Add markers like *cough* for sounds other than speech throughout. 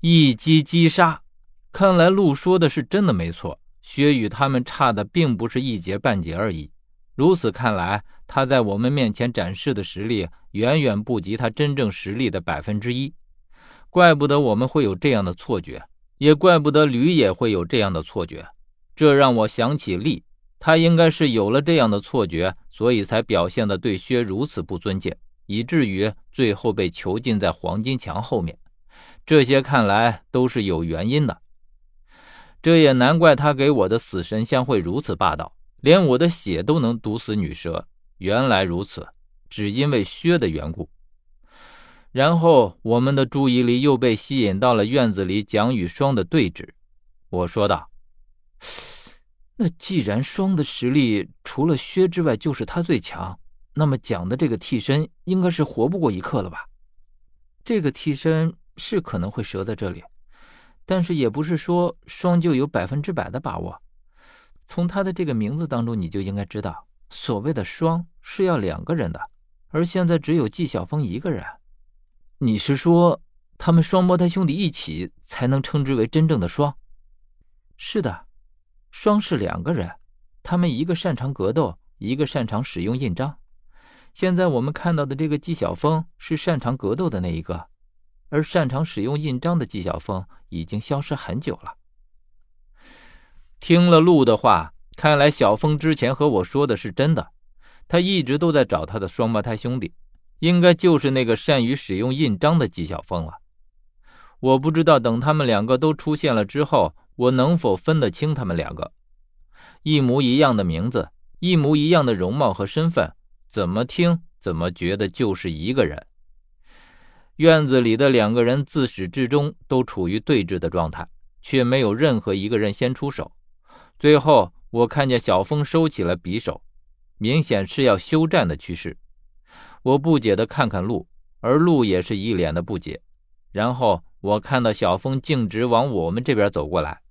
一击击杀。看来陆说的是真的没错，薛与他们差的并不是一节半节而已。如此看来，他在我们面前展示的实力远远不及他真正实力的百分之一。怪不得我们会有这样的错觉，也怪不得吕也会有这样的错觉。这让我想起厉，他应该是有了这样的错觉，所以才表现的对薛如此不尊敬，以至于最后被囚禁在黄金墙后面。这些看来都是有原因的。这也难怪他给我的死神香会如此霸道。连我的血都能毒死女蛇，原来如此，只因为薛的缘故。然后我们的注意力又被吸引到了院子里蒋与霜的对峙。我说道：“那既然霜的实力除了薛之外就是他最强，那么蒋的这个替身应该是活不过一刻了吧？这个替身是可能会折在这里，但是也不是说双就有百分之百的把握。”从他的这个名字当中，你就应该知道，所谓的“双”是要两个人的，而现在只有纪晓峰一个人。你是说，他们双胞胎兄弟一起才能称之为真正的“双”？是的，“双”是两个人，他们一个擅长格斗，一个擅长使用印章。现在我们看到的这个纪晓峰是擅长格斗的那一个，而擅长使用印章的纪晓峰已经消失很久了。听了陆的话，看来小峰之前和我说的是真的。他一直都在找他的双胞胎兄弟，应该就是那个善于使用印章的纪晓峰了。我不知道等他们两个都出现了之后，我能否分得清他们两个。一模一样的名字，一模一样的容貌和身份，怎么听怎么觉得就是一个人。院子里的两个人自始至终都处于对峙的状态，却没有任何一个人先出手。最后，我看见小峰收起了匕首，明显是要休战的趋势。我不解地看看鹿，而鹿也是一脸的不解。然后我看到小峰径直往我们这边走过来，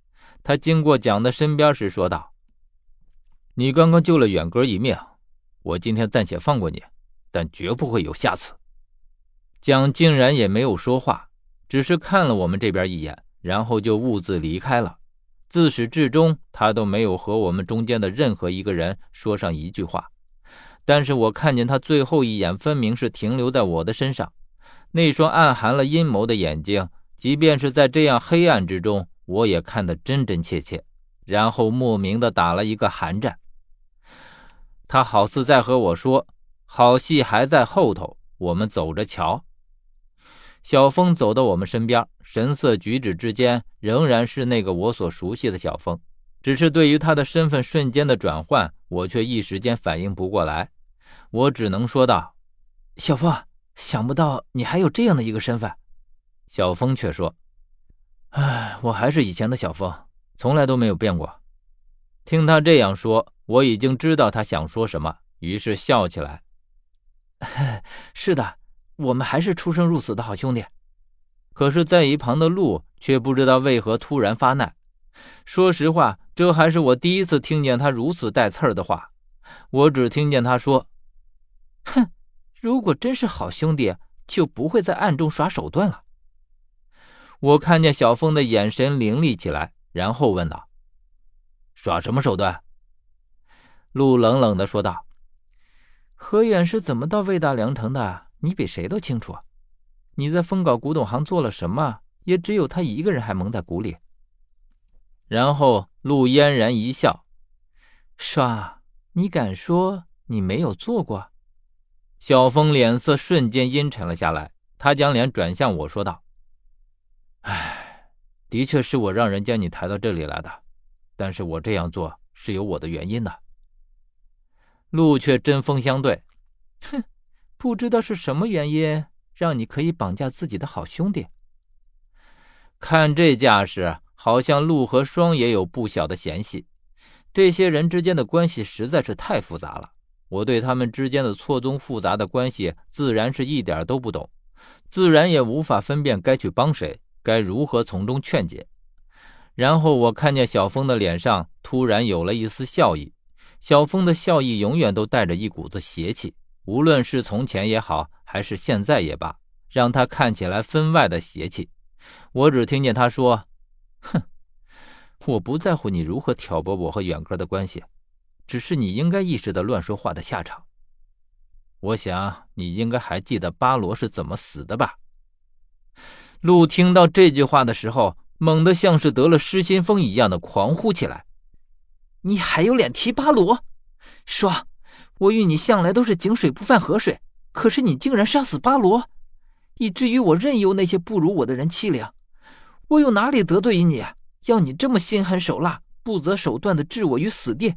他经过蒋的身边时说道：“你刚刚救了远哥一命，我今天暂且放过你，但绝不会有下次。”蒋竟然也没有说话，只是看了我们这边一眼，然后就兀自离开了。自始至终，他都没有和我们中间的任何一个人说上一句话。但是我看见他最后一眼，分明是停留在我的身上，那双暗含了阴谋的眼睛，即便是在这样黑暗之中，我也看得真真切切。然后莫名的打了一个寒战。他好似在和我说：“好戏还在后头，我们走着瞧。”小峰走到我们身边，神色举止之间仍然是那个我所熟悉的小峰，只是对于他的身份瞬间的转换，我却一时间反应不过来。我只能说道：“小峰，想不到你还有这样的一个身份。”小峰却说：“哎，我还是以前的小峰，从来都没有变过。”听他这样说，我已经知道他想说什么，于是笑起来：“ *laughs* 是的。”我们还是出生入死的好兄弟，可是，在一旁的鹿却不知道为何突然发难。说实话，这还是我第一次听见他如此带刺儿的话。我只听见他说：“哼，如果真是好兄弟，就不会在暗中耍手段了。”我看见小峰的眼神凌厉起来，然后问道：“耍什么手段？”鹿冷冷的说道：“何远是怎么到魏大良城的？”你比谁都清楚，你在风稿古董行做了什么？也只有他一个人还蒙在鼓里。然后陆嫣然一笑：“刷，你敢说你没有做过？”小峰脸色瞬间阴沉了下来，他将脸转向我说道：“哎，的确是我让人将你抬到这里来的，但是我这样做是有我的原因的。”陆却针锋相对：“哼。”不知道是什么原因让你可以绑架自己的好兄弟。看这架势，好像陆和双也有不小的嫌隙。这些人之间的关系实在是太复杂了，我对他们之间的错综复杂的关系自然是一点都不懂，自然也无法分辨该去帮谁，该如何从中劝解。然后我看见小峰的脸上突然有了一丝笑意，小峰的笑意永远都带着一股子邪气。无论是从前也好，还是现在也罢，让他看起来分外的邪气，我只听见他说：“哼，我不在乎你如何挑拨我和远哥的关系，只是你应该意识到乱说话的下场。我想你应该还记得巴罗是怎么死的吧？”路听到这句话的时候，猛地像是得了失心疯一样的狂呼起来：“你还有脸提巴罗？说，我与你向来都是井水不犯河水，可是你竟然杀死巴罗，以至于我任由那些不如我的人欺凌。我有哪里得罪于你，要你这么心狠手辣、不择手段的置我于死地？